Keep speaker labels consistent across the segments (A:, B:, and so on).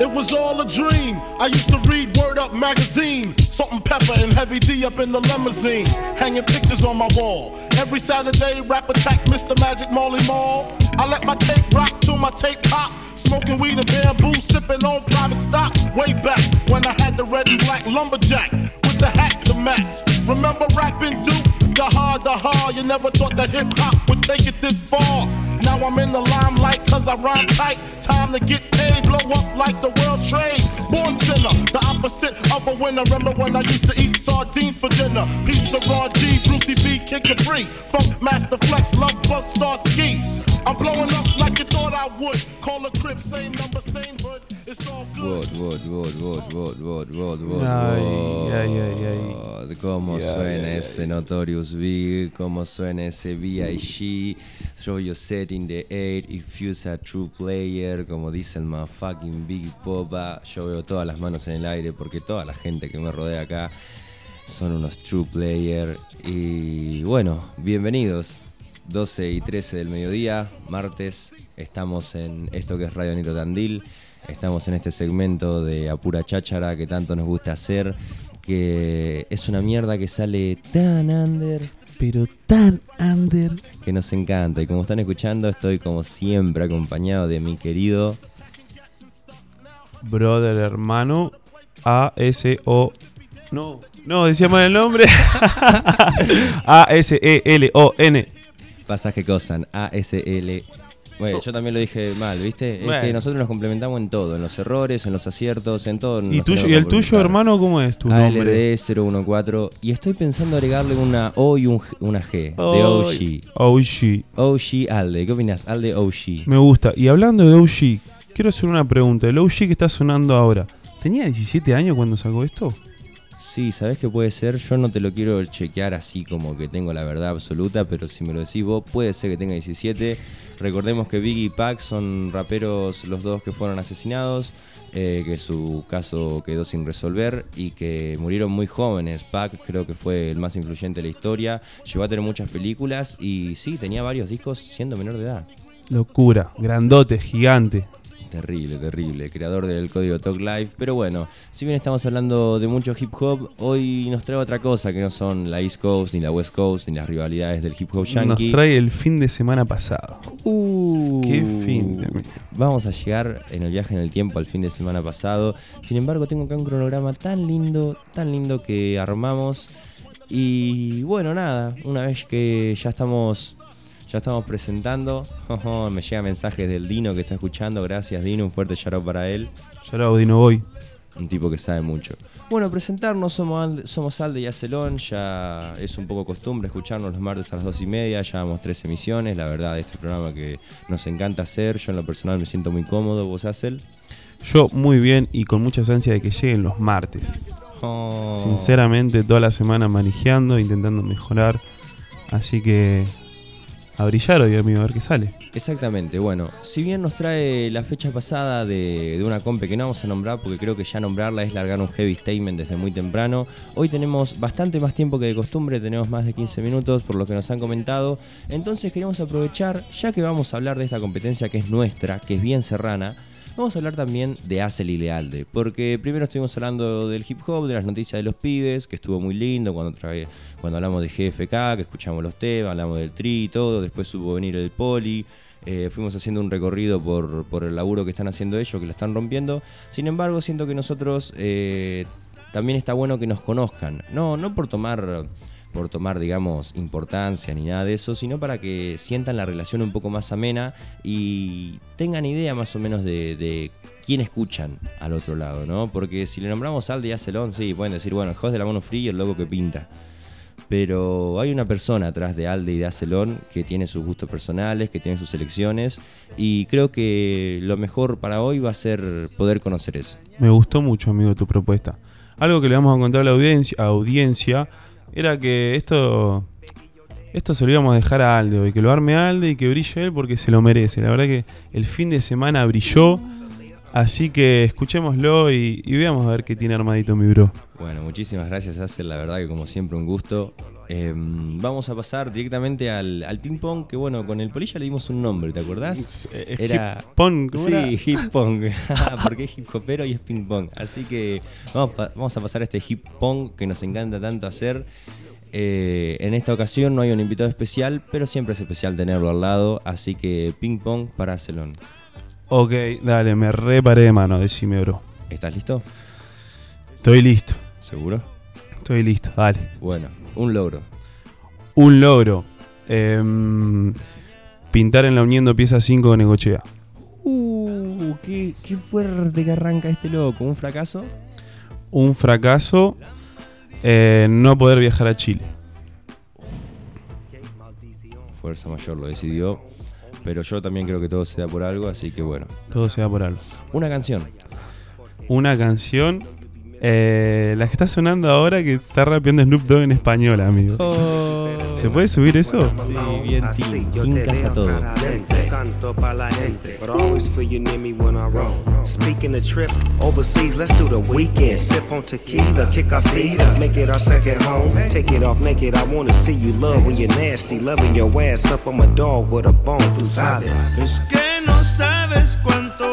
A: It was all a dream. I used to read Word Up magazine, Salt and Pepper and Heavy D up in the limousine, hanging pictures on my wall. Every Saturday, rap attack, Mr. Magic Molly Mall. I let my tape rock till my tape pop. Smoking weed and bamboo, sipping on private stock. Way back when I had the red and black lumberjack with the hat to match. Remember rapping Duke? The hard, the hard. You never thought that hip hop would take it this far. Now I'm in the limelight cause I rhyme tight. Time to get paid, blow up like the world trade. Born sinner, the opposite of a winner. Remember when I used to eat sardines for dinner? Peace to Ron G, Brucey B, Kid Capri. Funk Master Flex, Love Bug, Star Ski. I'm blowing up like you thought I would. Call a crib, same number, same hood. It's all good.
B: Wood, wood, wood, wood, wood, wood, wood,
C: Ay, ay, ay, ay.
B: Cómo
C: Ya,
B: suena
C: ya,
B: ese Notorious Big, cómo suena ese B.I.G. Throw your set in the air if you's a true player, como dice el motherfucking Big Popa. Yo veo todas las manos en el aire porque toda la gente que me rodea acá son unos true player. Y bueno, bienvenidos. 12 y 13 del mediodía, martes, estamos en esto que es Radio Nito Tandil, estamos en este segmento de Apura Cháchara que tanto nos gusta hacer, que es una mierda que sale tan under,
C: Pero tan under.
B: que nos encanta. Y como están escuchando, estoy como siempre acompañado de mi querido
C: Brother, hermano. A-S-O. No, no, decía mal el nombre. A-S-E-L-O-N.
B: Pasaje Cosan, ASL. Bueno, yo también lo dije mal, ¿viste? Es que nosotros nos complementamos en todo, en los errores, en los aciertos, en todo.
C: ¿Y, tuyo, ¿Y el tuyo, hermano, cómo es tu nombre?
B: ALD014 y estoy pensando agregarle una O y un una G de
C: Ay,
B: OG.
C: OG.
B: OG Alde, ¿qué opinas? Alde OG.
C: Me gusta. Y hablando de OG, quiero hacer una pregunta. El OG que está sonando ahora, ¿tenía 17 años cuando sacó esto?
B: Sí, ¿sabés qué puede ser? Yo no te lo quiero chequear así como que tengo la verdad absoluta, pero si me lo decís vos, puede ser que tenga 17. Recordemos que Biggie y Pac son raperos los dos que fueron asesinados, eh, que su caso quedó sin resolver y que murieron muy jóvenes. Pac creo que fue el más influyente de la historia, llegó a tener muchas películas y sí, tenía varios discos siendo menor de edad.
C: Locura. Grandote, gigante.
B: Terrible, terrible, creador del código Talk Live. Pero bueno, si bien estamos hablando de mucho hip hop, hoy nos trae otra cosa que no son la East Coast, ni la West Coast, ni las rivalidades del hip hop
C: Nos
B: yankee.
C: trae el fin de semana pasado.
B: Uh,
C: Qué fin de-
B: Vamos a llegar en el viaje en el tiempo al fin de semana pasado. Sin embargo, tengo acá un cronograma tan lindo, tan lindo que armamos. Y bueno, nada, una vez que ya estamos ya estamos presentando, me llega mensajes del Dino que está escuchando. Gracias, Dino, un fuerte shout out para él.
C: Ya Dino voy.
B: Un tipo que sabe mucho. Bueno, presentarnos, somos Alde, somos Alde y Acelón, ya es un poco costumbre escucharnos los martes a las dos y media, llevamos tres emisiones, la verdad, este programa que nos encanta hacer, yo en lo personal me siento muy cómodo, vos Acel.
C: Yo muy bien y con muchas ansias de que lleguen los martes.
B: Oh.
C: Sinceramente, toda la semana manejando, intentando mejorar. Así que a brillar hoy, amigo, a ver qué sale.
B: Exactamente, bueno, si bien nos trae la fecha pasada de, una compe que no vamos a nombrar porque creo que ya nombrarla es largar un heavy statement desde muy temprano, hoy tenemos bastante más tiempo que de costumbre, tenemos más de 15 minutos por lo que nos han comentado, entonces queremos aprovechar, ya que vamos a hablar de esta competencia que es nuestra, que es bien serrana, Vamos a hablar también de Acel y Lealde, porque primero estuvimos hablando del hip hop, de las noticias de los pibes, que estuvo muy lindo cuando, trae- cuando hablamos de GFK, que escuchamos los temas, hablamos del tri y todo, después supo venir el poli, eh, fuimos haciendo un recorrido por, por el laburo que están haciendo ellos, que la están rompiendo. Sin embargo, siento que nosotros eh, también está bueno que nos conozcan, no, no por tomar por tomar, digamos, importancia ni nada de eso, sino para que sientan la relación un poco más amena y tengan idea más o menos de, de quién escuchan al otro lado, ¿no? Porque si le nombramos Alde y Acelón, sí, pueden decir, bueno, el host de la mano fría y el loco que pinta. Pero hay una persona atrás de Alde y de Acelón que tiene sus gustos personales, que tiene sus elecciones, y creo que lo mejor para hoy va a ser poder conocer eso.
C: Me gustó mucho, amigo, tu propuesta. algo que le vamos a contar a la audiencia, audiencia era que esto esto se lo íbamos a dejar a Aldo y que lo arme Alde y que brille él porque se lo merece. La verdad que el fin de semana brilló, así que escuchémoslo y, y veamos a ver qué tiene armadito mi bro.
B: Bueno, muchísimas gracias, Acer. La verdad que como siempre un gusto. Eh, vamos a pasar directamente al, al ping pong, que bueno, con el polilla le dimos un nombre, ¿te acordás?
C: Eh,
B: Era-
C: hip pong, ¿cómo
B: Sí,
C: era?
B: hip pong, porque es hip hopero y es ping pong. Así que vamos, a pasar a este hip pong que nos encanta tanto hacer. Eh, en esta ocasión no hay un invitado especial, pero siempre es especial tenerlo al lado. Así que ping pong para Celón.
C: Ok, dale, me reparé de mano, decime bro.
B: ¿Estás listo?
C: Estoy listo,
B: ¿Seguro?
C: estoy listo, dale.
B: Bueno, un logro.
C: Un logro. Em, pintar en la Uniendo pieza 5 de Negochea.
B: Uh, qué, qué fuerte que arranca este loco. ¿Un fracaso?
C: Un fracaso, eh, no poder viajar a Chile.
B: Fuerza Mayor lo decidió. Pero yo también creo que todo se da por algo, así que bueno.
C: Todo sea por algo.
B: Una canción.
C: Una canción, eh, la que está sonando ahora que está rapeando Snoop Dogg en español, amigo. ¿Se puede subir eso?
B: Sí, bien team. Team casa todo.
D: Canto pa' la gente, but I always feel you near me when I roam. Speaking of trips overseas, let's do the weekend. Sip on tequila, kick our feet up, make it our second home. Take it off naked, I wanna see you love when you're nasty. Loving your ass up, I'm a dog with a bone through silence.
E: Es que no sabes cuánto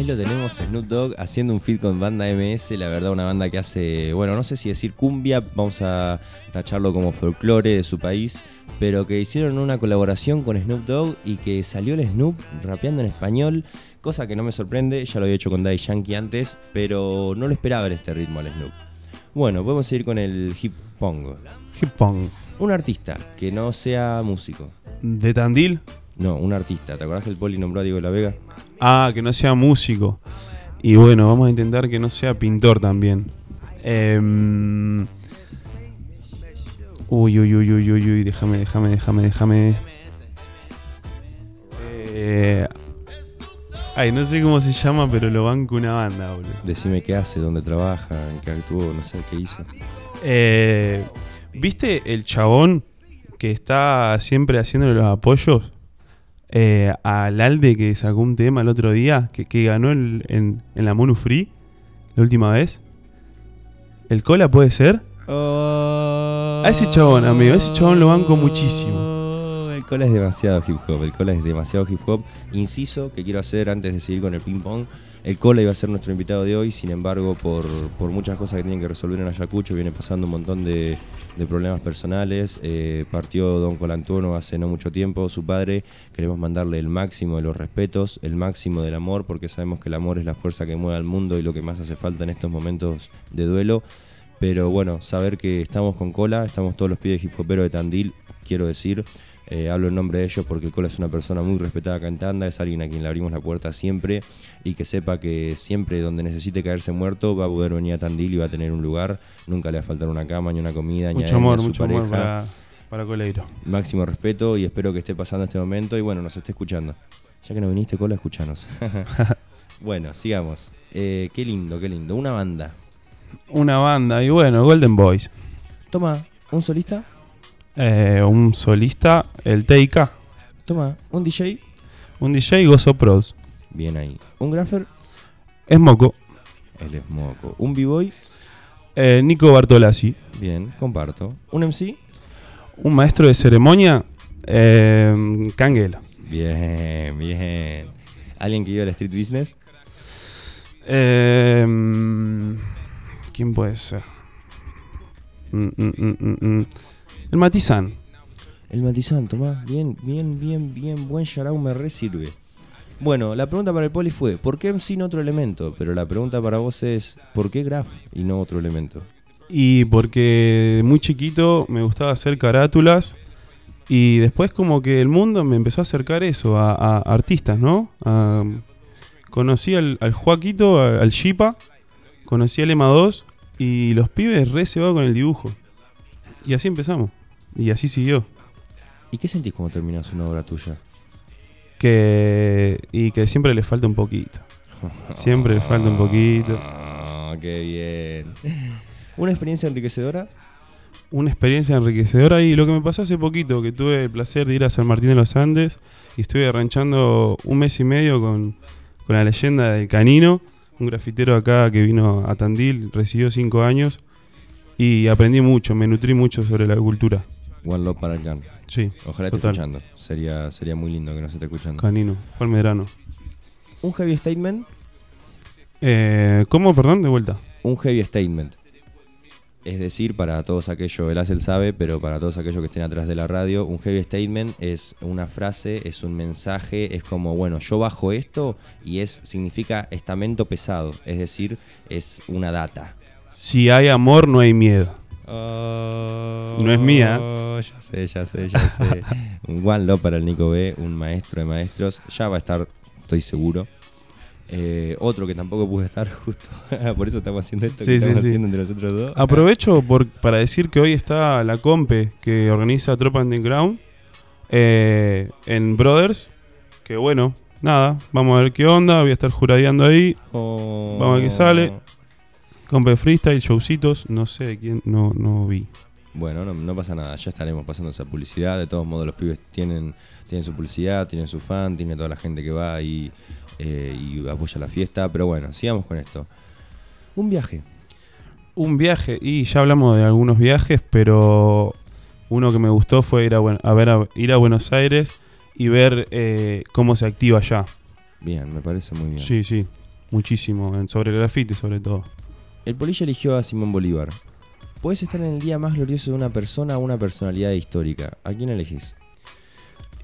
B: Ahí lo tenemos Snoop Dogg haciendo un feat con banda MS, la verdad una banda que hace, bueno, no sé si decir cumbia, vamos a tacharlo como folclore de su país, pero que hicieron una colaboración con Snoop Dogg y que salió el Snoop rapeando en español, cosa que no me sorprende, ya lo había hecho con Daddy Yankee antes, pero no lo esperaba en este ritmo al Snoop. Bueno, podemos seguir con el hip pong.
C: Hip Pong.
B: Un artista que no sea músico.
C: ¿De Tandil?
B: No, un artista. ¿Te acordás que el Poli nombró a Diego de la Vega?
C: Ah, que no sea músico. Y bueno, vamos a intentar que no sea pintor también. Em, uy, uy, uy, uy, uy, uy, déjame, déjame, déjame, déjame. Eh, ay, no sé cómo se llama, pero lo banco una banda, boludo.
B: Decime qué hace, dónde trabaja, en qué actuó, no sé qué hizo.
C: Eh, ¿Viste el chabón que está siempre haciéndole los apoyos eh, al Alde que sacó un tema el otro día, que, ganó en, en la Monu Free la última vez? ¿El Cola puede ser? A ese chabón, amigo, a ese chabón lo banco muchísimo.
B: El cola es demasiado hip hop, el cola es demasiado hip hop. Inciso que quiero hacer antes de seguir con el ping pong. El cola iba a ser nuestro invitado de hoy, sin embargo, por, por muchas cosas que tienen que resolver en Ayacucho, viene pasando un montón de, de problemas personales. Eh, partió Don Colantuono hace no mucho tiempo, su padre. Queremos mandarle el máximo de los respetos, el máximo del amor, porque sabemos que el amor es la fuerza que mueve al mundo y lo que más hace falta en estos momentos de duelo. Pero bueno, saber que estamos con Cola, estamos todos los pibes hip hoperos de Tandil, quiero decir. Eh, hablo en nombre de ellos porque el Cola es una persona muy respetada acá en Tanda, es alguien a quien le abrimos la puerta siempre y que sepa que siempre donde necesite caerse muerto va a poder venir a Tandil y va a tener un lugar. Nunca le va a faltar una cama, ni una comida, ni a
C: Mucho
B: ni a
C: amor,
B: su
C: mucho
B: pareja.
C: amor para, para Coleiro.
B: Máximo respeto y espero que esté pasando este momento y bueno, nos esté escuchando. Ya que no viniste, Cola, escuchanos. bueno, sigamos. Eh, qué lindo, qué lindo. Una banda.
C: Una banda, y bueno, Golden Boys.
B: Toma, un solista.
C: Eh, un solista, el TIK.
B: Toma, un DJ.
C: Un DJ, Gozo Pros.
B: Bien ahí. Un graffer.
C: Es Moco.
B: Él es moco. Un b-boy.
C: Eh, Nico Bartolazzi.
B: Bien, comparto. Un MC.
C: Un maestro de ceremonia, eh, Canguela.
B: Bien, bien. Alguien que iba al street business.
C: Eh, ¿Quién puede ser? Mm, mm, mm. El Matizán.
B: El matizán, toma. Bien, bien, bien, bien. Buen Yarau me re sirve. Bueno, la pregunta para el poli fue, ¿por qué no otro elemento? Pero la pregunta para vos es, ¿por qué graf y no otro elemento?
C: Y porque muy chiquito me gustaba hacer carátulas. Y después como que el mundo me empezó a acercar eso, a, a artistas, ¿no? A- conocí al, al Joaquito, al Shipa, conocí al Ema 2 y los pibes re se con el dibujo. Y así empezamos. Y así siguió.
B: ¿Y qué sentís cuando terminás una obra tuya?
C: Que, y que siempre le falta un poquito. Siempre le falta un poquito.
B: Ah, qué bien. ¿Una experiencia enriquecedora?
C: Una experiencia enriquecedora y lo que me pasó hace poquito, que tuve el placer de ir a San Martín de los Andes y estuve arranchando un mes y medio con, con la leyenda del Canino, un grafitero acá que vino a Tandil, residió cinco años y aprendí mucho, me nutrí mucho sobre la cultura.
B: One Love para el Can.
C: Sí,
B: Ojalá esté
C: Total.
B: escuchando. Sería, sería muy lindo que nos esté escuchando.
C: Canino, fue al Medrano.
B: Un heavy statement.
C: Eh, ¿Cómo? Perdón, de vuelta.
B: Un heavy statement. Es decir, para todos aquellos, el Acel sabe, pero para todos aquellos que estén atrás de la radio, un heavy statement es una frase, es un mensaje, es como, bueno, yo bajo esto y es significa estamento pesado, es decir, es una data.
C: Si hay amor, no hay miedo.
B: No
C: es mía.
B: Ya sé, ya sé, ya sé. un one love para el Nico B, un maestro de maestros. Ya va a estar, estoy seguro. Eh, otro que tampoco pude estar justo. Por eso estamos haciendo esto
C: Sí,
B: que
C: sí,
B: estamos
C: sí.
B: haciendo entre nosotros dos.
C: Aprovecho por, para decir que hoy está la compe que organiza Tropa Underground eh, en Brothers. Que bueno, nada, vamos a ver qué onda. Voy a estar juradeando ahí.
B: Oh.
C: Vamos a ver qué sale. Compe freestyle, showcitos, no sé de quién, no, no vi.
B: Bueno, no, no pasa nada, ya estaremos pasando esa publicidad. De todos modos, los pibes tienen, tienen su publicidad, tienen su fan, tiene toda la gente que va y, eh, y apoya la fiesta. Pero bueno, sigamos con esto. Un viaje.
C: Un viaje, y ya hablamos de algunos viajes, pero uno que me gustó fue ir a, ver a, ir a Buenos Aires y ver eh, cómo se activa allá.
B: Bien, me parece muy bien.
C: Sí, sí, muchísimo, sobre el graffiti sobre todo.
B: El polilla eligió a Simón Bolívar. Puedes estar en el día más glorioso de una persona o una personalidad histórica. ¿A quién elegís?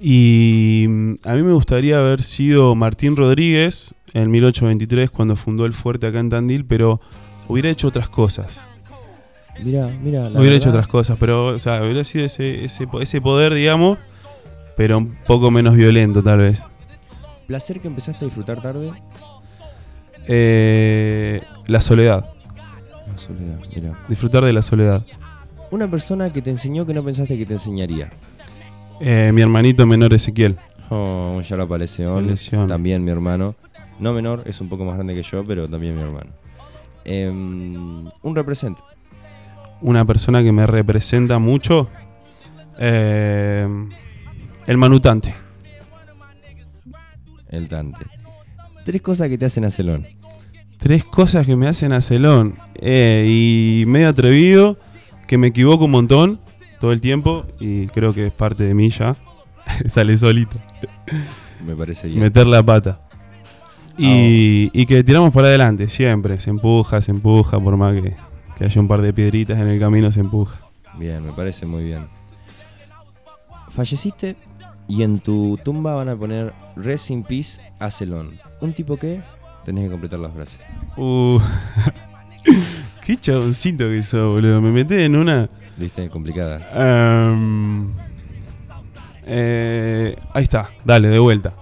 C: Y mm, a mí me gustaría haber sido Martín Rodríguez en 1823 cuando fundó el fuerte acá en Tandil, pero hubiera hecho otras cosas.
B: Mira, mira.
C: hubiera hecho
B: verdad-
C: otras cosas, pero o sea, hubiera sido ese, ese, po- ese poder, digamos, pero un poco menos violento tal vez.
B: Placer que empezaste a disfrutar tarde.
C: Eh, la soledad,
B: La soledad, mira.
C: disfrutar de la soledad.
B: Una persona que te enseñó que no pensaste que te enseñaría.
C: Eh, mi hermanito menor Ezequiel.
B: Oh, Leseón.
C: Leseón.
B: También mi hermano. No menor, es un poco más grande que yo, pero también mi hermano. Em, un represent.
C: Una persona que me representa mucho. eh, el manutante.
B: El Tante. Tres cosas que te hacen a celón.
C: Tres cosas que me hacen a celón. Eh, y medio atrevido, que me equivoco un montón todo el tiempo y creo que es parte de mí ya. Sale solito.
B: Me parece bien.
C: Meter la pata. Y, y que tiramos para adelante, siempre. Se empuja, se empuja, por más que, que haya un par de piedritas en el camino, se empuja.
B: Bien, me parece muy bien. Falleciste y en tu tumba van a poner Rest in Peace a Celón. ¿Un tipo que? Tenés que completar las frases.
C: Uh. Qué chaboncito que sos, boludo. Me metí en una.
B: ¿Viste? Complicada.
C: Em, eh, ahí está, dale, de vuelta.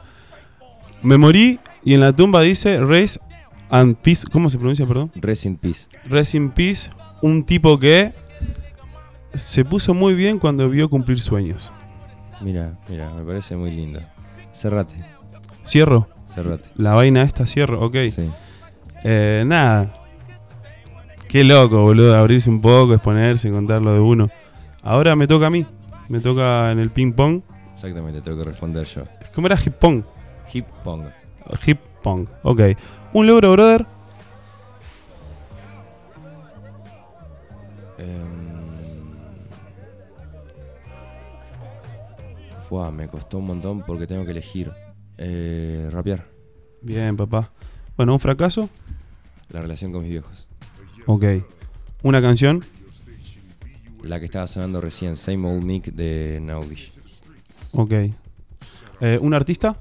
C: Me morí y en la tumba dice Race and Peace. ¿Cómo se pronuncia, perdón?
B: Rest in Peace.
C: Rest in Peace. Un tipo que se puso muy bien cuando vio cumplir sueños.
B: Mira, mira, me parece muy lindo. Cerrate,
C: Cierro.
B: Cerrate.
C: La vaina esta cierro, ok.
B: Sí.
C: Eh, nada. Qué loco, boludo, abrirse un poco, exponerse, contar lo de uno. Ahora me toca a mí. Me toca en el ping pong.
B: Exactamente, tengo que responder yo.
C: ¿Cómo era hip pong?
B: Hip Pong.
C: Hip pong, ok. Un logro, brother.
B: Em, Fua, me costó un montón porque tengo que elegir. Eh, rapear.
C: Bien, papá. Bueno, un fracaso.
B: La relación con mis viejos.
C: Ok. Una canción.
B: La que estaba sonando recién, Same Old Mick de Naudish.
C: Ok. Eh, un artista.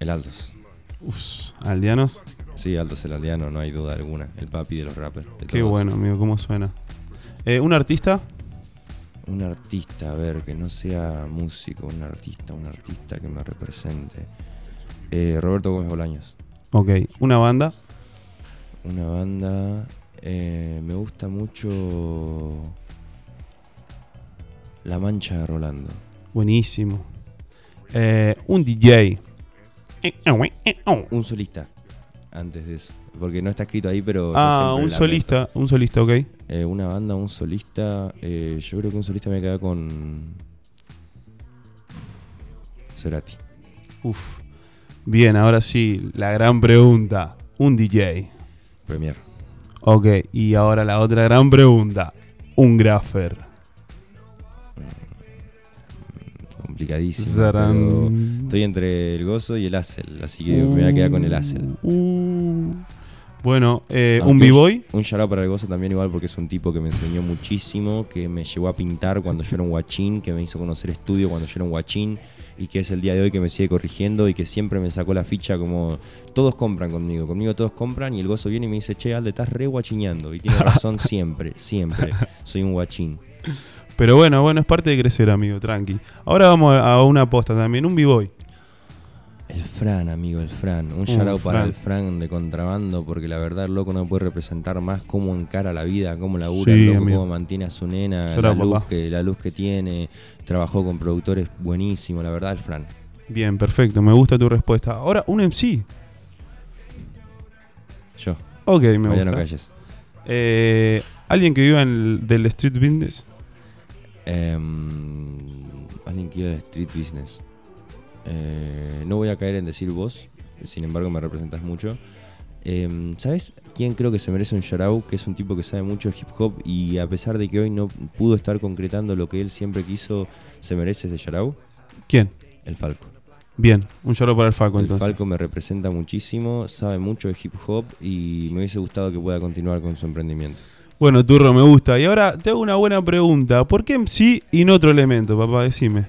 B: El Altos.
C: Uf, aldeanos.
B: Sí, Altos el aldeano, no hay duda alguna. El papi de los rappers. de
C: Qué
B: todos.
C: bueno, amigo, cómo suena. Eh, un artista.
B: Un artista, a ver, que no sea músico, un artista, un artista que me represente. Eh, Roberto Gómez Bolaños.
C: Ok. Una banda.
B: Una banda. eh, me gusta mucho. La Mancha de Rolando.
C: Buenísimo. Eh, un DJ.
B: Un solista. antes de eso. Porque no está escrito ahí, pero.
C: Ah, un solista, un solista, ok.
B: Eh, una banda, un solista. eh, yo creo que un solista me queda con. Cerati.
C: Uf. Bien, ahora sí, la gran pregunta. Un DJ.
B: Premier.
C: Ok, y ahora la otra gran pregunta. Un graffer.
B: Complicadísimo.
C: Zarán.
B: pero estoy entre el gozo y el Acel. Así que me voy a quedar con el Acel.
C: Uh. Bueno, eh, un
B: Aunque
C: b-boy.
B: Un shout out para el gozo también igual porque es un tipo que me enseñó muchísimo, que me llevó a pintar cuando yo era un guachín, que me hizo conocer estudio cuando yo era un guachín y que es el día de hoy que me sigue corrigiendo y que siempre me sacó la ficha como todos compran conmigo, conmigo todos compran y el gozo viene y me dice, che Alde, estás re guachineando y tiene razón siempre, siempre, soy un guachín.
C: Pero bueno, bueno, es parte de crecer, amigo, tranqui. Ahora vamos a a una aposta también, un b-boy.
B: El Fran, amigo, el Fran. Un shout out para
C: Fran.
B: el Fran de contrabando, porque la verdad el loco no puede representar más cómo encara la vida, cómo labura,
C: Sí,
B: el loco, cómo mantiene a su nena, la luz,
C: papá.
B: que, la luz que tiene. Trabajó con productores buenísimos, la verdad, el Fran.
C: Bien, perfecto, me gusta tu respuesta. Ahora, un MC.
B: Yo,
C: Ok, me
B: Mariano
C: gusta.
B: Calles.
C: Eh, Alguien que viva en el, del street business.
B: Em, alguien que iba al street business. Eh, no voy a caer en decir vos, sin embargo me representas mucho. Em, ¿Sabes quién creo que se merece un shout Que es un tipo que sabe mucho de hip hop y a pesar de que hoy no pudo estar concretando lo que él siempre quiso, se merece ese shout
C: ¿Quién?
B: El Falco.
C: Bien, un lloro para el Falco
B: El
C: entonces.
B: Falco me representa muchísimo, sabe mucho de hip hop y me hubiese gustado que pueda continuar con su emprendimiento.
C: Bueno, Turro, me gusta. Y ahora te hago una buena pregunta. ¿Por qué MC y no otro elemento, papá? Decime.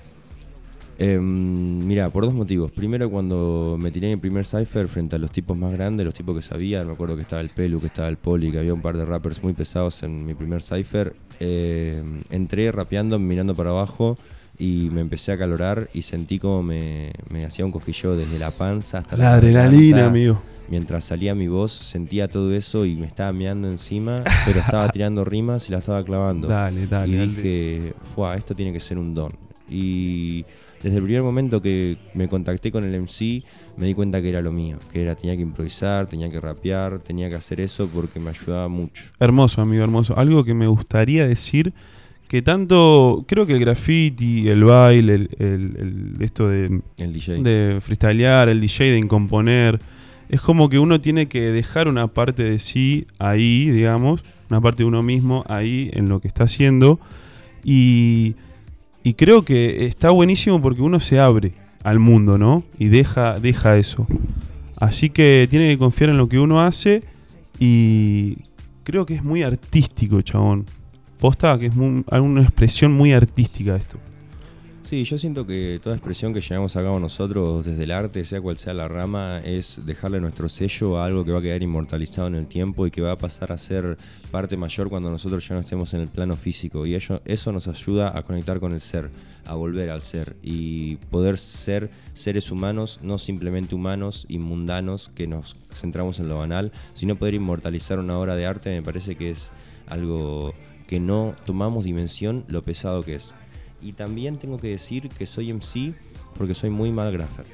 B: Em, mira, por dos motivos. Primero, cuando me tiré en el primer cipher frente a los tipos más grandes, los tipos que sabían, me acuerdo que estaba el Pelu, que estaba el Poli, que había un par de rappers muy pesados en mi primer cipher. em, entré rapeando, mirando para abajo y me empecé a calorar y sentí como me, me hacía un cosquillo desde la panza hasta la,
C: La adrenalina, amigo.
B: Mientras salía mi voz, sentía todo eso y me estaba meando encima, pero estaba tirando rimas y la estaba clavando
C: Dale, dale.
B: y
C: dale.
B: dije, Fua, esto tiene que ser un don. Y desde el primer momento que me contacté con el MC, me di cuenta que era lo mío, que era tenía que improvisar, tenía que rapear, tenía que hacer eso porque me ayudaba mucho.
C: Hermoso, amigo, hermoso. Algo que me gustaría decir, que tanto, creo que el graffiti, el baile, el, el- el- esto de,
B: El DJ.
C: de freestylear, el DJ, de incomponer, es como que uno tiene que dejar una parte de sí ahí, digamos, una parte de uno mismo ahí en lo que está haciendo. Y, y creo que está buenísimo porque uno se abre al mundo, ¿no? Y deja, deja eso. Así que tiene que confiar en lo que uno hace y creo que es muy artístico, chabón. Posta que es muy- una expresión muy artística esto.
B: Sí, yo siento que toda expresión que llevamos a cabo nosotros desde el arte, sea cual sea la rama, es dejarle nuestro sello a algo que va a quedar inmortalizado en el tiempo y que va a pasar a ser parte mayor cuando nosotros ya no estemos en el plano físico. Y ello, eso nos ayuda a conectar con el ser, a volver al ser y poder ser seres humanos, no simplemente humanos y mundanos que nos centramos en lo banal, sino poder inmortalizar una obra de arte me parece que es algo que no tomamos dimensión lo pesado que es. Y también tengo que decir que soy MC porque soy muy mal graffer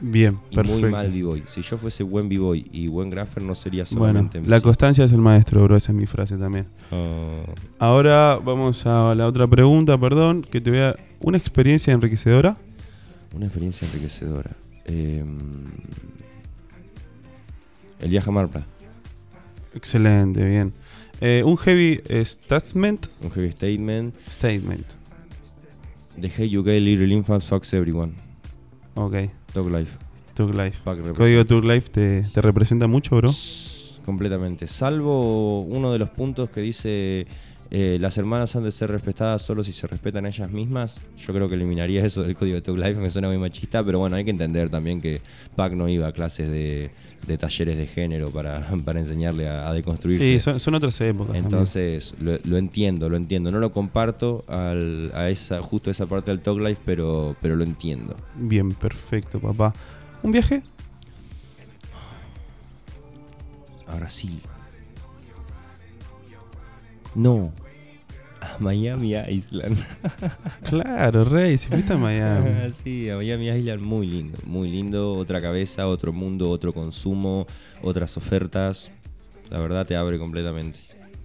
C: Bien,
B: y
C: perfecto.
B: muy mal b-boy. Si yo fuese buen b-boy y buen graffer no sería
C: Bueno,
B: solamente MC.
C: la constancia es el maestro, bro. Esa es mi frase también.
B: Ah,
C: Ahora vamos a la otra pregunta, perdón, que te vea una experiencia enriquecedora.
B: una experiencia enriquecedora. Eh, el viaje a Marpla,
C: Excelente, bien. Eh, un heavy statement
B: un heavy statement.
C: statement.
B: The Hey UK Little Infants Fucks Everyone.
C: Ok,
B: Talk Life.
C: Tug Life. Código Tug Life te, te representa mucho, bro.
B: Completamente. Salvo uno de los puntos que dice eh, las hermanas han de ser respetadas solo si se respetan a ellas mismas. Yo creo que eliminaría eso del código de Talk Life. Me suena muy machista, pero bueno, hay que entender también que Pac no iba a clases de, de talleres de género para, para enseñarle a, a deconstruirse.
C: Sí, son, son otras épocas.
B: Entonces, lo, lo entiendo, lo entiendo. No lo comparto al- a esa, justo esa parte del Talk Life, pero, pero lo entiendo.
C: Bien, perfecto, papá. ¿Un viaje?
B: Ahora sí. No. Miami Island.
C: Claro, Rey, si fuiste a Miami.
B: sí, a Miami Island muy lindo, muy lindo, otra cabeza, otro mundo, otro consumo, otras ofertas. La verdad te abre completamente.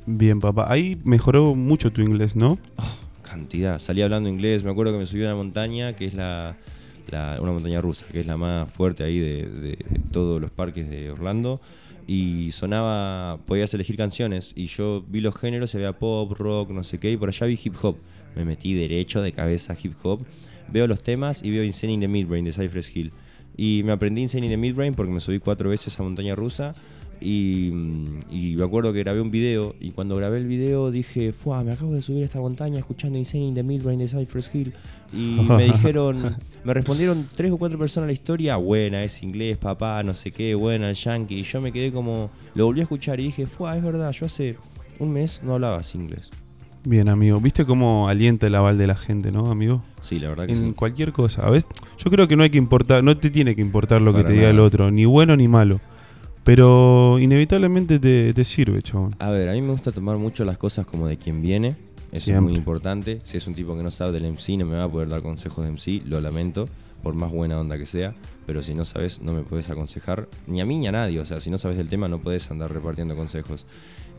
C: Bien, papá. Ahí mejoró mucho tu inglés, ¿no?
B: Cantidad. Salí hablando inglés. Me acuerdo que me subí a una montaña que es la, la- una montaña rusa, que es la más fuerte ahí de, de todos los parques de Orlando. Y sonaba, podías elegir canciones. Y yo vi los géneros, se veía pop, rock, no sé qué. Y por allá vi hip hop. Me metí derecho de cabeza hip hop. Veo los temas y veo Insane in the Midbrain de Cypress Hill. Y me aprendí Insane in the Midbrain porque me subí cuatro veces a montaña rusa. Y, mm, y me acuerdo que grabé un video y cuando grabé el video dije, Fua, me acabo de subir a esta montaña escuchando Insane in the Midbrain de Cypress Hill y me dijeron, me respondieron tres o cuatro personas la historia, buena, es inglés, papá, no sé qué, buena, el yankee. Y yo me quedé como, lo volví a escuchar y dije, Fua, es verdad, yo hace un mes no hablaba así inglés.
C: Bien, amigo. ¿Viste cómo alienta el aval de la gente, no, amigo?
B: Sí, la verdad que
C: En
B: sí.
C: cualquier cosa. A veces, yo creo que no hay que importar, no te tiene que importar lo que te diga el otro, ni bueno ni malo. Pero inevitablemente te, te sirve, chabón.
B: A ver, a mí me gusta tomar mucho las cosas como de quien viene. Eso es muy importante. Si es un tipo que no sabe del MC, no me va a poder dar consejos de MC, lo lamento, por más buena onda que sea. Pero si no sabes, no me puedes aconsejar, ni a mí ni a nadie. O sea, si no sabes del tema, no puedes andar repartiendo consejos.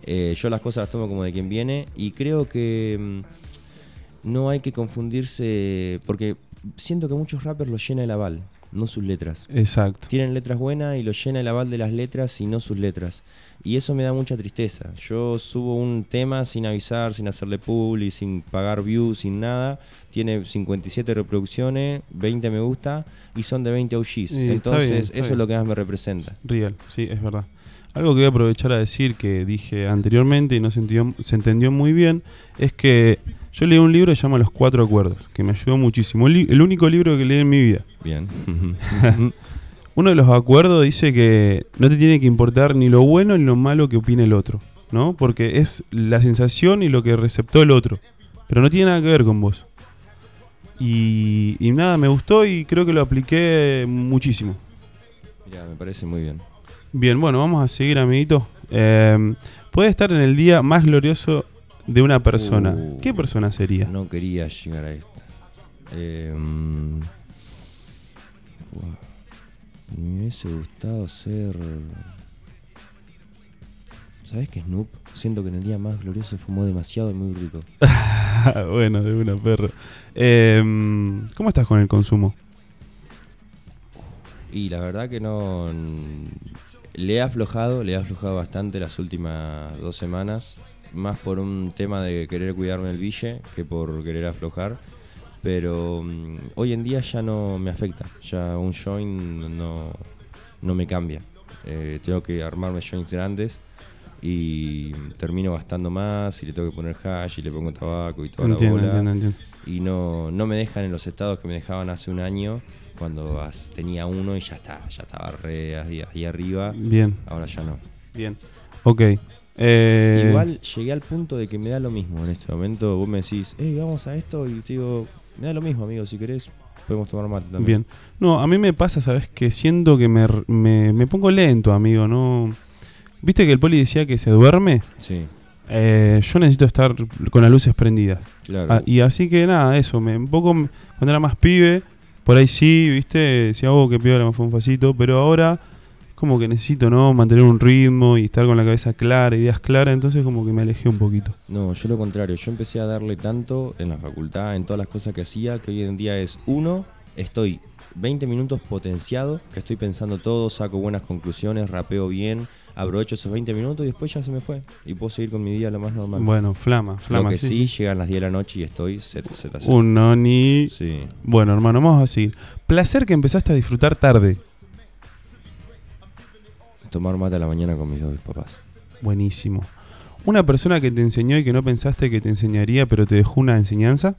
B: Eh, yo las cosas las tomo como de quien viene y creo que mm, no hay que confundirse, porque siento que a muchos rappers los llena el aval, no sus letras
C: Exacto.
B: tienen letras buenas y lo llena el aval de las letras y no sus letras. Y eso me da mucha tristeza. Yo subo un tema sin avisar, sin hacerle publi, sin pagar views, sin nada. Tiene 57 reproducciones, 20 me gusta y son de 20 OGs.
C: Está
B: Entonces,
C: bien, está
B: eso
C: bien.
B: es lo que más me representa.
C: Real, sí, es verdad. Algo que voy a aprovechar a decir que dije anteriormente y no se entendió, se entendió muy bien es que yo leí un libro que se llama Los Cuatro Acuerdos, que me ayudó muchísimo. El, único libro que leí en mi vida.
B: Bien.
C: Uno de los acuerdos dice que no te tiene que importar ni lo bueno ni lo malo que opine el otro, ¿no? Porque es la sensación y lo que receptó el otro. Pero no tiene nada que ver con vos. Y, y nada, me gustó y creo que lo apliqué muchísimo.
B: Mira, me parece muy bien.
C: Bien, bueno, vamos a seguir, amiguito. Eh, puede estar en el día más glorioso de una persona.
B: Uh.
C: ¿Qué persona sería?
B: No quería llegar a esta. Eh, me hubiese gustado ser. ¿Sabes qué Snoop? Siento que en el día más glorioso fumó demasiado y muy rico.
C: bueno, de una perro. Eh, ¿Cómo estás con el consumo?
B: Y la verdad que no. Le he aflojado, le he aflojado bastante las últimas dos semanas. Más por un tema de querer cuidarme el bille que por querer aflojar. Pero mm, hoy en día ya no me afecta. Ya un joint no, no me cambia. Eh, tengo que armarme joints grandes y termino gastando más y le tengo que poner hash y le pongo tabaco y toda
C: Entiendo,
B: la bola
C: entiendo, entiendo.
B: y no, no me dejan en los estados que me dejaban hace un año cuando tenía uno y ya está, ya estaba re ahí, ahí arriba,
C: Bien,
B: ahora ya no.
C: bien. Ok. Eh,
B: Igual llegué al punto de que me da lo mismo en este momento, vos me decís, hey, vamos a esto y te digo, me da lo mismo amigo, si querés podemos tomar mate también.
C: Bien. No, a mí me pasa, ¿sabes? Que siento que me, me, me pongo lento, amigo, ¿no? ¿Viste que el poli decía que se duerme?
B: Sí,
C: Eh, yo necesito estar con las luces prendidas.
B: claro.
C: Ah, y así que nada, eso, me, un poco cuando era más pibe, por ahí sí, viste, decía, oh, que piola, me fue un facito, pero ahora como que necesito, ¿no? Mantener un ritmo y estar con la cabeza clara, ideas claras, entonces como que me alejé un poquito.
B: No, yo lo contrario, yo empecé a darle tanto en la facultad, en todas las cosas que hacía, que hoy en día es uno, estoy 20 minutos potenciado, que estoy pensando todo, saco buenas conclusiones, rapeo bien, aprovecho esos 20 minutos y después ya se me fue. Y puedo seguir con mi día lo más normal.
C: Bueno, flama, flama.
B: lo que
C: sí,
B: sí, llegan las 10 de la noche y estoy Z, Z,
C: sí. Un noni.
B: Sí.
C: Bueno, hermano, vamos a seguir. Placer que empezaste a disfrutar tarde.
B: Tomar mate a la mañana con mis dos papás.
C: Buenísimo. Una persona que te enseñó y que no pensaste que te enseñaría, pero te dejó una enseñanza.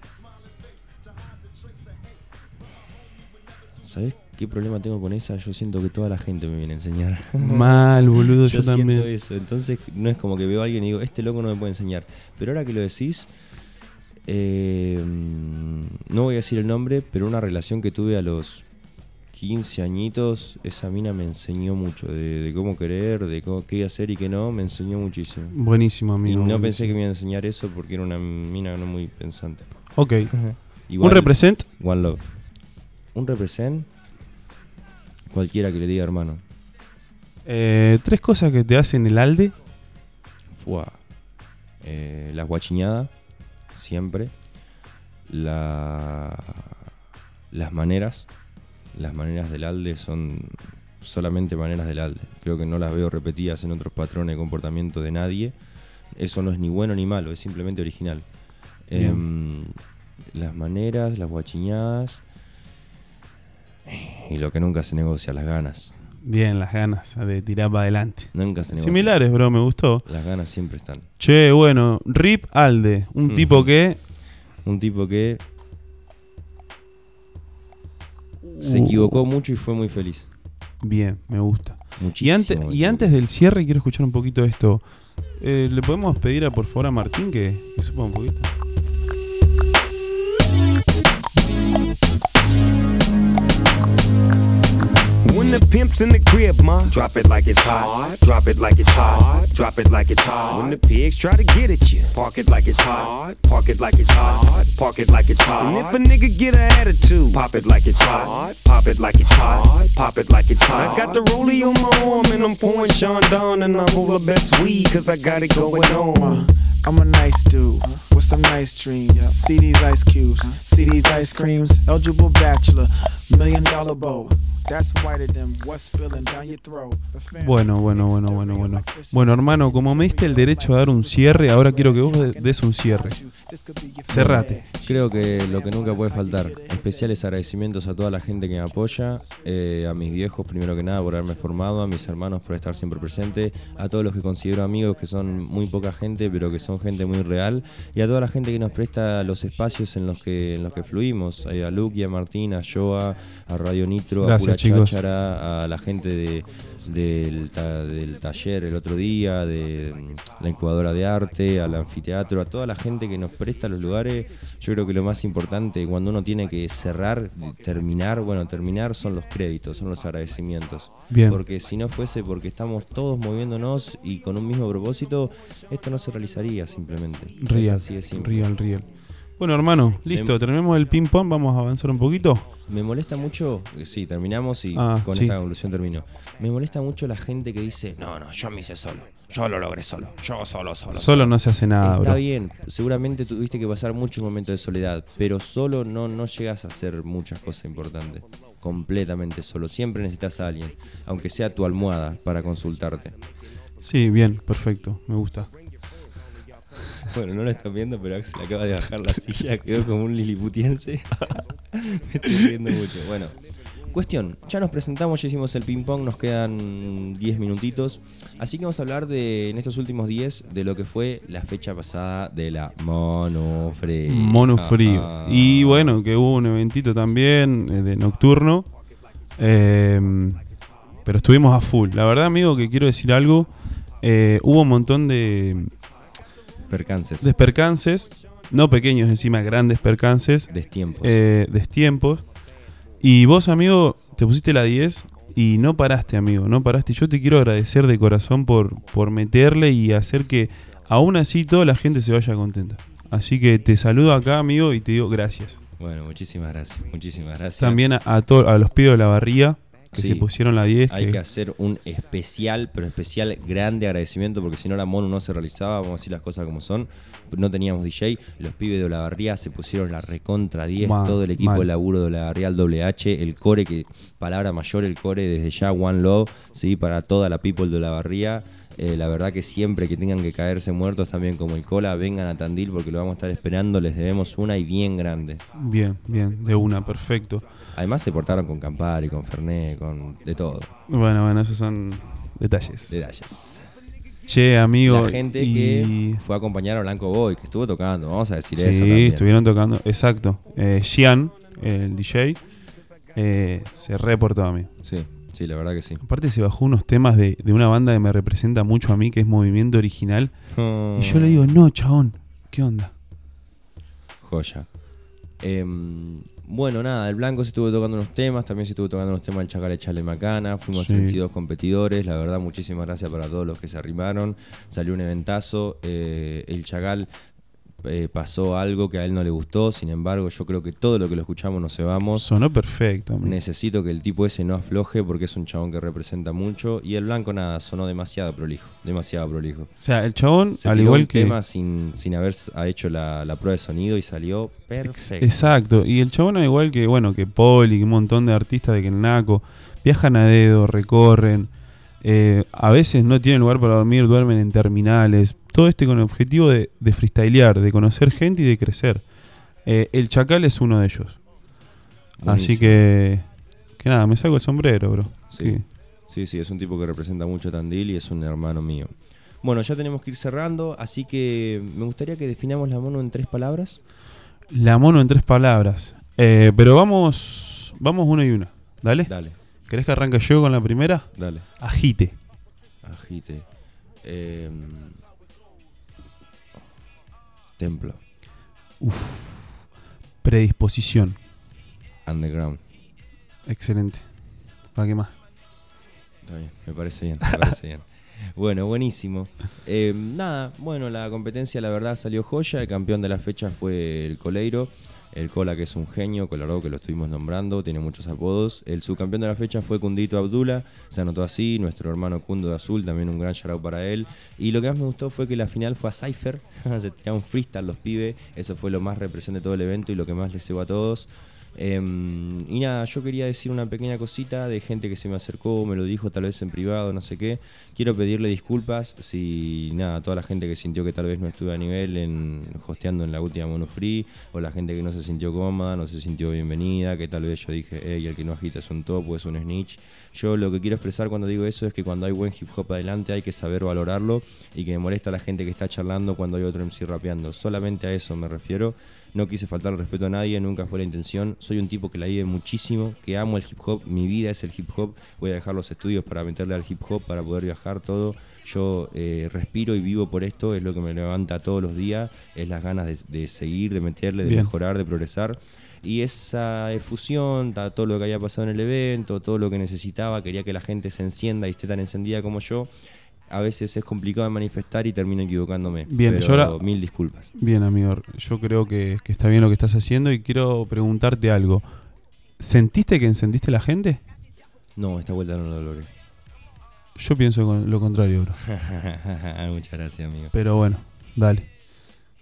B: ¿Sabes qué problema tengo con esa? Yo siento que toda la gente me viene a enseñar.
C: Mal, boludo, yo,
B: Yo, siento
C: también.
B: eso. Entonces, no es como que veo a alguien y digo, este loco no me puede enseñar. Pero ahora que lo decís, eh, no voy a decir el nombre, pero una relación que tuve a los 15 añitos, esa mina me enseñó mucho de, de cómo querer, de cómo, qué hacer y qué no, me enseñó muchísimo.
C: Buenísimo,
B: Y
C: amigo.
B: no
C: buenísimo.
B: pensé que me iba a enseñar eso porque era una mina no muy pensante.
C: Ok.
B: Igual,
C: Un represent.
B: One Love. Un represent, cualquiera que le diga hermano.
C: eh, tres cosas que te hacen el alde.
B: Fua. Eh, la guachiñada, siempre. La, las maneras. Las maneras del ALDE son solamente maneras del ALDE. Creo que no las veo repetidas en otros patrones de comportamiento de nadie. Eso no es ni bueno ni malo, es simplemente original. Em, las maneras, las guachiñadas. Y lo que nunca se negocia, las ganas.
C: Bien, las ganas de tirar para adelante.
B: Nunca se negocia.
C: Similares, bro, me gustó.
B: Las ganas siempre están.
C: Che, bueno, Rip Alde, un
B: Ujú.
C: tipo que
B: Un tipo que se equivocó mucho y fue muy feliz.
C: Bien, me gusta. Y,
B: Muchísimo.
C: antes,
B: me
C: y antes del cierre quiero escuchar un poquito esto. Eh, ¿Le podemos pedir a por favor a Martín que, que supa un poquito?
D: Pimp's in the crib, ma, drop it like it's hot. Drop it like it's hot. Drop it like it's hot. When the pigs try to get at you, park it like it's hot. Park it like it's hot. Park it like it's hot. And if a nigga get an attitude, pop it like it's hot. Pop it like it's hot. Pop it like it's hot. I got the rollie on my arm and I'm pouring Sean down and I roll the best weed cause I got it going on.
F: I'm a nice dude with some nice dreams. See these ice cubes, see these ice creams. Eligible bachelor, million dollar bow. That's whiter than
C: Bueno, bueno, bueno, bueno, bueno. Bueno, hermano, como me diste el derecho a dar un cierre, ahora quiero que vos de- des un cierre. Cerrate.
B: Creo que lo que nunca puede faltar, especiales agradecimientos a toda la gente que me apoya, eh, a mis viejos primero que nada por haberme formado, a mis hermanos por estar siempre presente, a todos los que considero amigos que son muy poca gente pero que son gente muy real y a toda la gente que nos presta los espacios en los que en los que fluimos, eh, a Luke, a Martín, a Joa, a Radio Nitro,
C: Gracias,
B: a Pura
C: chicos.
B: Cháchara, a la gente de, del, ta- del taller el otro día, de la incubadora de arte, al anfiteatro, a toda la gente que nos presta los lugares. Yo creo que lo más importante cuando uno tiene que cerrar, terminar, bueno, terminar son los créditos, son los agradecimientos.
C: Bien.
B: Porque si no fuese porque estamos todos moviéndonos y con un mismo propósito, esto no se realizaría simplemente.
C: Real,
B: así de simple.
C: real, real. Bueno, hermano, listo, terminemos el ping pong, vamos a avanzar un poquito.
B: Me molesta mucho, sí, terminamos y
C: Ah,
B: con
C: sí.
B: esta conclusión termino. Me molesta mucho la gente que dice, no, no, yo me hice solo, yo lo logré solo, yo solo, solo.
C: Solo no se hace nada,
B: Está
C: bro.
B: bien, seguramente tuviste que pasar muchos momentos de soledad, pero solo no, no llegas a hacer muchas cosas importantes. Completamente solo. Siempre necesitas a alguien, aunque sea tu almohada, para consultarte.
C: Sí, bien, perfecto, me gusta.
B: Bueno, no lo están viendo, pero Axel acaba de bajar la silla, quedó como un liliputiense. Me estoy riendo mucho. Bueno, cuestión, ya nos presentamos, ya hicimos el ping pong, nos quedan 10 minutitos. Así que vamos a hablar de, en estos últimos 10, de lo que fue la fecha pasada de la Mono Free.
C: Mono
B: Ajá.
C: frío. Y bueno, que hubo un eventito también eh, de nocturno. eh, pero estuvimos a full. La verdad, amigo, que quiero decir algo. eh, hubo un montón de,
B: Percances,
C: de percances, no pequeños, encima grandes percances,
B: destiempos.
C: eh, destiempos. Y vos, amigo, te pusiste la 10 y no paraste, amigo, no paraste. Yo te quiero agradecer de corazón por, por meterle y hacer que aún así toda la gente se vaya contenta. Así que te saludo acá, amigo, y te digo gracias.
B: Bueno, muchísimas gracias, muchísimas gracias.
C: También a, a, a los pibes de la barría que
B: Sí.
C: se pusieron la 10.
B: Hay
C: que-
B: que hacer un especial, pero especial grande agradecimiento porque si no la mono no se realizaba, vamos a decir las cosas como son. No teníamos DJ, los pibes de Olavarría se pusieron la recontra 10,
C: Mal,
B: todo el equipo
C: mal.
B: de laburo de Olavarría, el WH, el core, que palabra mayor, el core desde ya, One Love, ¿sí? para toda la people de Olavarría. Eh, la verdad que siempre que tengan que caerse muertos también como el cola, vengan a Tandil porque lo vamos a estar esperando, les debemos una y bien grande.
C: Bien, bien, de una, perfecto.
B: Además se portaron con Campari, con Fernet, con de todo,
C: Bueno, bueno, esos son detalles.
B: detalles.
C: Che, amigo.
B: la gente
C: y-
B: que fue a acompañar a Blanco Boy, que estuvo tocando, vamos a decir
C: Sí,
B: eso también.
C: estuvieron tocando. Exacto. Eh, Gian, el DJ, eh, se reportó a mí.
B: Sí, sí, la verdad que sí.
C: Aparte se bajó unos temas de, de una banda que me representa mucho a mí, que es Movimiento Original. Y yo le digo, no, chabón, ¿qué onda?
B: Joya. Em, Bueno, nada, el Blanco se estuvo tocando unos temas, también se estuvo tocando unos temas del Chacal Echale Macana, fuimos
C: Sí.
B: 32 competidores, la verdad muchísimas gracias para todos los que se arrimaron, salió un eventazo, eh, el Chacal eh, pasó algo que a él no le gustó, sin embargo yo creo que todo lo que lo escuchamos nos cebamos,
C: Sonó perfecto.
B: necesito que el tipo ese no afloje porque es un chabón que representa mucho y el Blanco nada, sonó demasiado prolijo, demasiado prolijo.
C: O sea, el chabón,
B: Se
C: al
B: tiró
C: igual
B: un
C: que.
B: tema sin, sin haber ha hecho la, la prueba de sonido y salió perfecto.
C: Exacto. Y el chabón, al igual que, bueno, que Poli, que un montón de artistas de Kenaco, viajan a dedo, recorren. eh, a veces no tienen lugar para dormir, duermen en terminales. Todo este con el objetivo de, de freestylear, de conocer gente y de crecer. Eh, el Chacal es uno de ellos. Así que. Que nada, me saco el sombrero, bro.
B: Sí. Sí, sí, es un tipo que representa mucho a Tandil y es un hermano mío. Bueno, ya tenemos que ir cerrando, así que me gustaría que definamos la mono en tres palabras.
C: La mono en tres palabras. Eh, pero vamos. Vamos uno y una. Dale.
B: Dale,
C: ¿Querés que arranque yo con la primera?
B: dale,
C: Agite.
B: agite. Em, templo,
C: Predisposición.
B: underground.
C: Excelente. ¿Para qué más?
B: Está bien, me parece bien, me parece bien. Bueno, buenísimo. Eh, nada, bueno, la competencia la verdad salió joya. El campeón de la fecha fue el Coleiro. El Cola, que es un genio, Colorado, que lo estuvimos nombrando, tiene muchos apodos. El subcampeón de la fecha fue Cundito Abdullah, se anotó así. Nuestro hermano Cundo de Azul, también un gran shout para él. Y lo que más me gustó fue que la final fue a Cypher. se tiraron freestyle los pibes. Eso fue lo más representante de todo el evento y lo que más les cebó a todos. Em, y nada, yo quería decir una pequeña cosita de gente que se me acercó, me lo dijo tal vez en privado, no sé qué. Quiero pedirle disculpas si nada, toda la gente que sintió que tal vez no estuve a nivel en hosteando en la última Mono Free, o la gente que no se sintió cómoda, no se sintió bienvenida, que tal vez yo dije, hey, el que no agita es un top o es un snitch. Yo lo que quiero expresar cuando digo eso es que cuando hay buen hip hop adelante hay que saber valorarlo y que me molesta la gente que está charlando cuando hay otro MC rapeando. Solamente a eso me refiero. No quise faltar el respeto a nadie, nunca fue la intención. Soy un tipo que la vive muchísimo, que amo el hip hop, mi vida es el hip hop. Voy a dejar los estudios para meterle al hip hop, para poder viajar todo. Yo eh, respiro y vivo por esto, es lo que me levanta todos los días, es las ganas de, de seguir, de meterle, de
C: Bien.
B: mejorar, de progresar. Y esa efusión, todo lo que había pasado en el evento, todo lo que necesitaba, quería que la gente se encienda y esté tan encendida como yo. A veces es complicado de manifestar y termino equivocándome.
C: Bien,
B: pero
C: yo ahora-
B: mil disculpas.
C: Bien, amigo. Yo creo que, que está bien lo que estás haciendo y quiero preguntarte algo. ¿Sentiste que encendiste la gente?
B: No, esta vuelta no lo logré.
C: Yo pienso lo contrario, bro.
B: Muchas gracias, amigo.
C: Pero bueno, dale.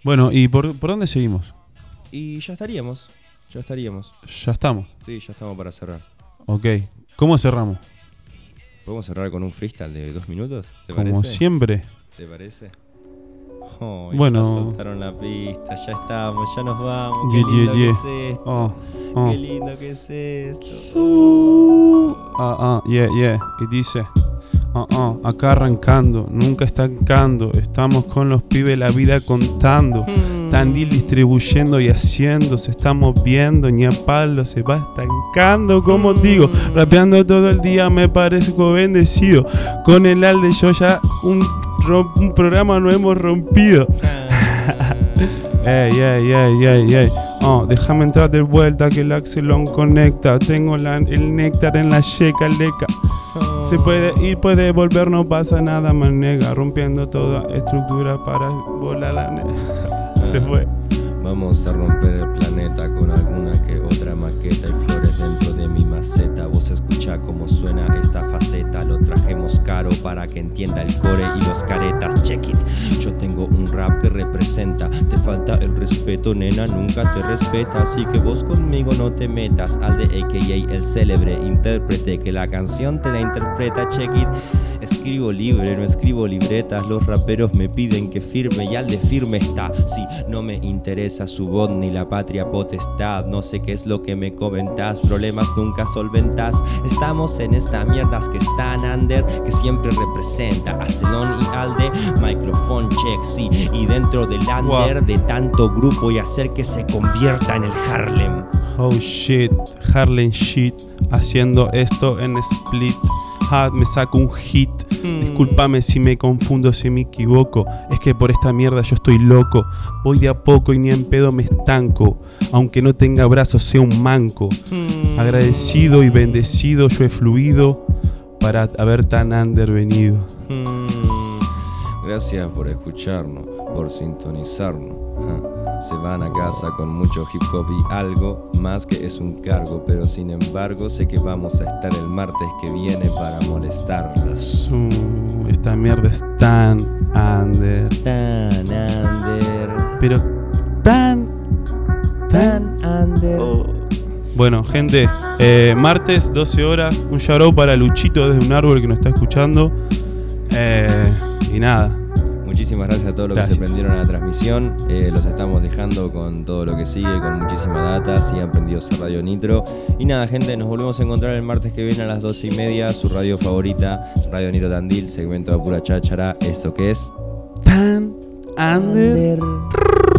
C: Bueno, ¿y por, por dónde seguimos?
B: Y ya estaríamos, ya estaríamos.
C: Ya estamos.
B: Sí, ya estamos para cerrar.
C: Ok. ¿Cómo cerramos?
B: ¿Podemos cerrar con un freestyle de dos minutos? ¿Te
C: Como
B: parece?
C: siempre.
B: ¿Te parece? Oh,
C: Bueno.
B: Ya soltaron la pista, ya estamos, ya nos vamos.
C: Yeah,
B: Qué lindo
C: yeah, yeah.
B: que es esto.
C: Oh, oh.
B: Qué lindo que es esto.
C: Ah, ah, yeah, yeah. Y dice, ah, ah, acá arrancando, nunca estancando. Estamos con los pibes, la vida contando. Tandil distribuyendo y haciendo, se está moviendo, ni a palo se va estancando, como digo, rapeando todo el día me parezco bendecido. Con el alde yo ya un, programa no hemos rompido. Ey, ey, ey, ey, ey. Oh, déjame entrar de vuelta que el axelón conecta. Tengo el néctar en la checa leca. Se puede ir, puede volver, no pasa nada, manega. Rompiendo toda estructura para volar la ne-
B: Vamos a romper el planeta con alguna que otra maqueta y escucha cómo suena esta faceta. Lo trajemos caro para que entienda el core y los caretas. Check it. Yo tengo un rap que representa. Te falta el respeto, nena, nunca te respeta. Así que vos conmigo no te metas. Al de AKA el célebre intérprete que la canción te la interpreta. Check it. Escribo libre, no escribo libretas. Los raperos me piden que firme y al de firme está. Si no me interesa su voz ni la patria potestad, no sé qué es lo que me comentas. Problemas nunca solventas. Estamos en esta mierdas que están under, que siempre representa a Zenón y Alde. Microphone check, sí. Y dentro del under de tanto grupo y hacer que se convierta en el Harlem.
C: Oh shit, Harlem shit, haciendo esto en split. Me saco un hit.
B: Mm.
C: Discúlpame si me confundo, si me equivoco. Es que por esta mierda yo estoy loco. Voy de a poco y ni en pedo me estanco. Aunque no tenga brazos, sea un manco.
B: Mm.
C: Agradecido y bendecido yo he fluido para haber tan under venido.
B: Mm. Gracias por escucharnos, por sintonizarnos. Ja. Se van a casa con mucho hip hop y algo más que es un cargo, pero sin embargo sé que vamos a estar el martes que viene para molestarlas.
C: Esta mierda es tan under.
B: Tan under,
C: Pero tan,
B: tan under.
C: Bueno, gente, eh, martes, 12 horas, un shout para Luchito desde un árbol que nos está escuchando. Eh, y nada,
B: Muchísimas gracias a todos los que se prendieron a la transmisión. Eh, los estamos dejando con todo lo que sigue, con muchísima data. Sigan prendidos a Radio Nitro. Y nada, gente, nos volvemos a encontrar el martes que viene a las 12 y media. Su radio favorita, Radio Nitro Tandil, segmento de pura cháchara. Esto que es.
C: tan under.
B: Under.